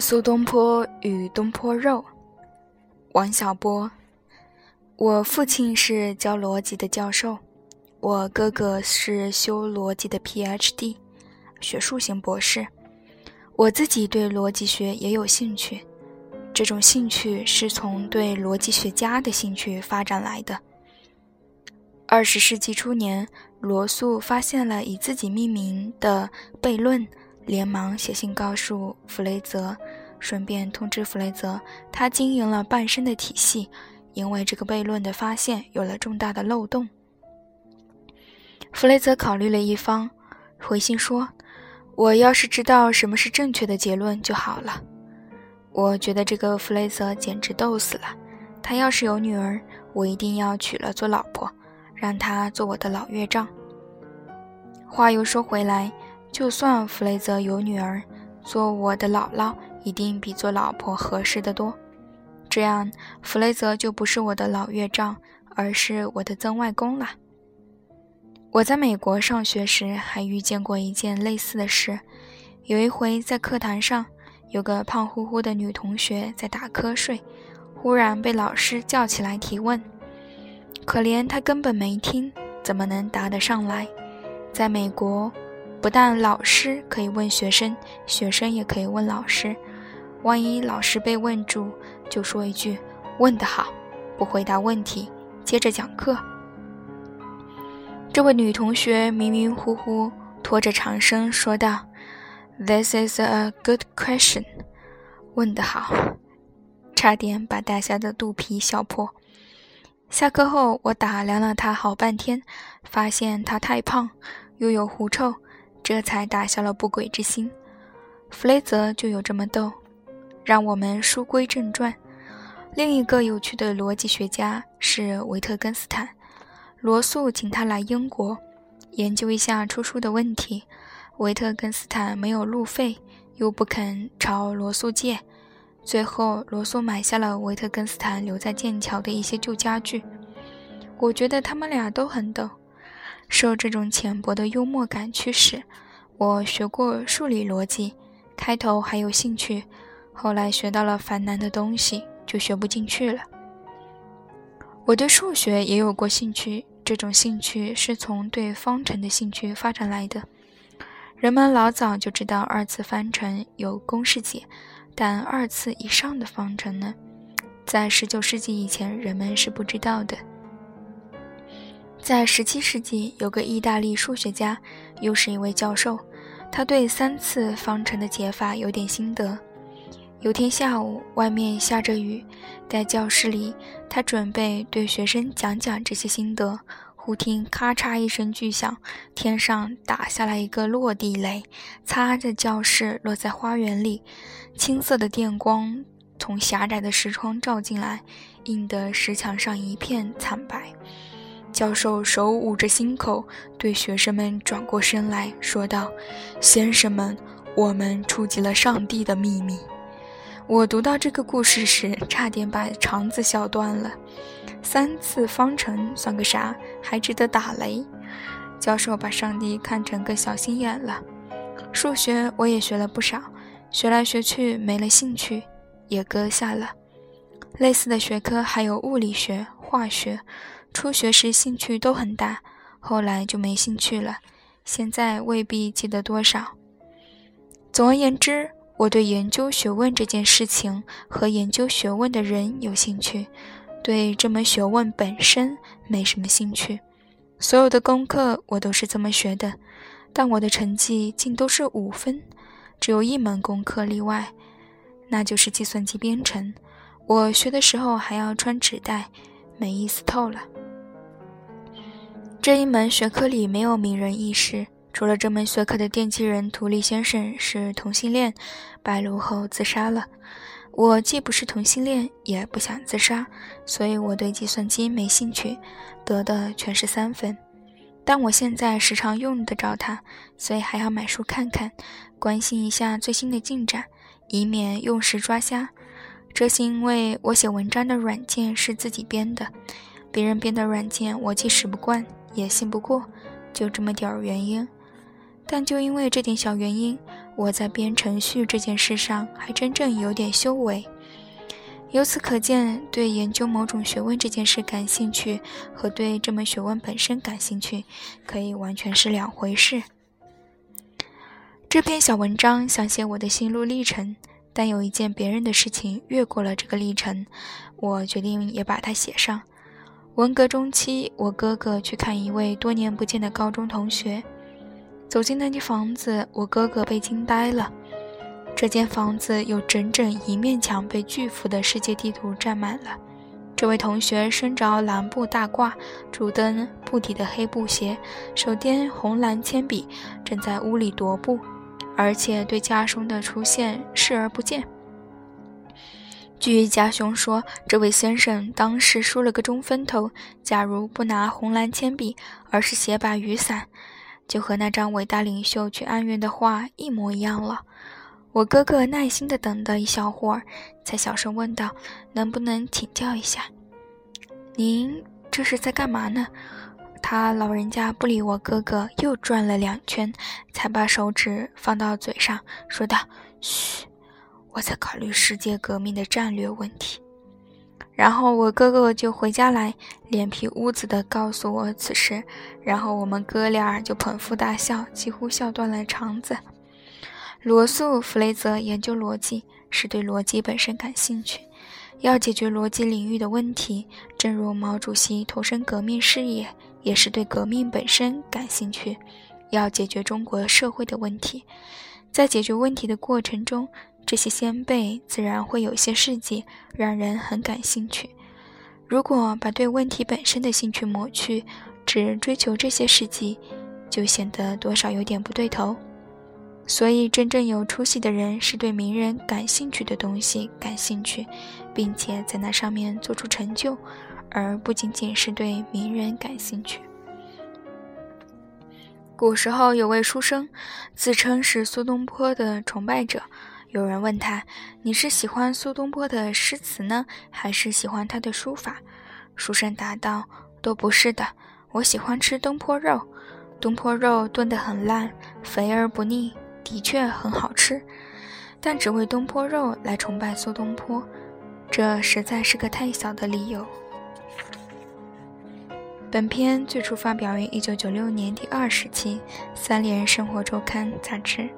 苏东坡与东坡肉，王小波。我父亲是教逻辑的教授，我哥哥是修逻辑的 Ph.D. 学术型博士。我自己对逻辑学也有兴趣，这种兴趣是从对逻辑学家的兴趣发展来的。二十世纪初年，罗素发现了以自己命名的悖论。连忙写信告诉弗雷泽，顺便通知弗雷泽，他经营了半生的体系，因为这个悖论的发现有了重大的漏洞。弗雷泽考虑了一方，回信说：“我要是知道什么是正确的结论就好了。”我觉得这个弗雷泽简直逗死了。他要是有女儿，我一定要娶了做老婆，让他做我的老岳丈。话又说回来。就算弗雷泽有女儿，做我的姥姥一定比做老婆合适的多。这样，弗雷泽就不是我的老岳丈，而是我的曾外公了。我在美国上学时还遇见过一件类似的事。有一回在课堂上，有个胖乎乎的女同学在打瞌睡，忽然被老师叫起来提问。可怜她根本没听，怎么能答得上来？在美国。不但老师可以问学生，学生也可以问老师。万一老师被问住，就说一句“问得好”，不回答问题，接着讲课。这位女同学迷迷糊糊拖着长声说道：“This is a good question。”问得好，差点把大家的肚皮笑破。下课后，我打量了她好半天，发现她太胖，又有狐臭。这才打消了不轨之心。弗雷泽就有这么逗。让我们书归正传。另一个有趣的逻辑学家是维特根斯坦。罗素请他来英国研究一下出书的问题。维特根斯坦没有路费，又不肯朝罗素借。最后，罗素买下了维特根斯坦留在剑桥的一些旧家具。我觉得他们俩都很逗。受这种浅薄的幽默感驱使，我学过数理逻辑，开头还有兴趣，后来学到了繁难的东西，就学不进去了。我对数学也有过兴趣，这种兴趣是从对方程的兴趣发展来的。人们老早就知道二次方程有公式解，但二次以上的方程呢，在十九世纪以前，人们是不知道的。在十七世纪，有个意大利数学家，又是一位教授，他对三次方程的解法有点心得。有天下午，外面下着雨，在教室里，他准备对学生讲讲这些心得，忽听咔嚓一声巨响，天上打下来一个落地雷，擦着教室落在花园里，青色的电光从狭窄的石窗照进来，映得石墙上一片惨白。教授手捂着心口，对学生们转过身来说道：“先生们，我们触及了上帝的秘密。”我读到这个故事时，差点把肠子笑断了。三次方程算个啥？还值得打雷？教授把上帝看成个小心眼了。数学我也学了不少，学来学去没了兴趣，也搁下了。类似的学科还有物理学、化学。初学时兴趣都很大，后来就没兴趣了。现在未必记得多少。总而言之，我对研究学问这件事情和研究学问的人有兴趣，对这门学问本身没什么兴趣。所有的功课我都是这么学的，但我的成绩竟都是五分，只有一门功课例外，那就是计算机编程。我学的时候还要穿纸袋，没意思透了。这一门学科里没有名人轶事，除了这门学科的奠基人图利先生是同性恋，白露后自杀了。我既不是同性恋，也不想自杀，所以我对计算机没兴趣，得的全是三分。但我现在时常用得着它，所以还要买书看看，关心一下最新的进展，以免用时抓瞎。这是因为我写文章的软件是自己编的，别人编的软件我既使不惯。也信不过，就这么点儿原因。但就因为这点小原因，我在编程序这件事上还真正有点修为。由此可见，对研究某种学问这件事感兴趣和对这门学问本身感兴趣，可以完全是两回事。这篇小文章想写我的心路历程，但有一件别人的事情越过了这个历程，我决定也把它写上。文革中期，我哥哥去看一位多年不见的高中同学。走进那间房子，我哥哥被惊呆了。这间房子有整整一面墙被巨幅的世界地图占满了。这位同学身着蓝布大褂，主蹬布底的黑布鞋，手掂红蓝铅笔，正在屋里踱步。而且对家兄的出现视而不见。据家兄说，这位先生当时梳了个中分头，假如不拿红蓝铅笔，而是写把雨伞，就和那张伟大领袖去安源的画一模一样了。我哥哥耐心地等了一小会儿，才小声问道：“能不能请教一下，您这是在干嘛呢？”他老人家不理我哥哥，又转了两圈，才把手指放到嘴上，说道：“嘘，我在考虑世界革命的战略问题。”然后我哥哥就回家来，脸皮乌子的告诉我此事，然后我们哥俩就捧腹大笑，几乎笑断了肠子。罗素·弗雷泽研究逻辑，是对逻辑本身感兴趣，要解决逻辑领域的问题，正如毛主席投身革命事业。也是对革命本身感兴趣，要解决中国社会的问题，在解决问题的过程中，这些先辈自然会有些事迹让人很感兴趣。如果把对问题本身的兴趣抹去，只追求这些事迹，就显得多少有点不对头。所以，真正有出息的人是对名人感兴趣的东西感兴趣，并且在那上面做出成就。而不仅仅是对名人感兴趣。古时候有位书生，自称是苏东坡的崇拜者。有人问他：“你是喜欢苏东坡的诗词呢，还是喜欢他的书法？”书生答道：“都不是的，我喜欢吃东坡肉。东坡肉炖得很烂，肥而不腻，的确很好吃。但只为东坡肉来崇拜苏东坡，这实在是个太小的理由。”本篇最初发表于一九九六年第二十期《三联生活周刊》杂志。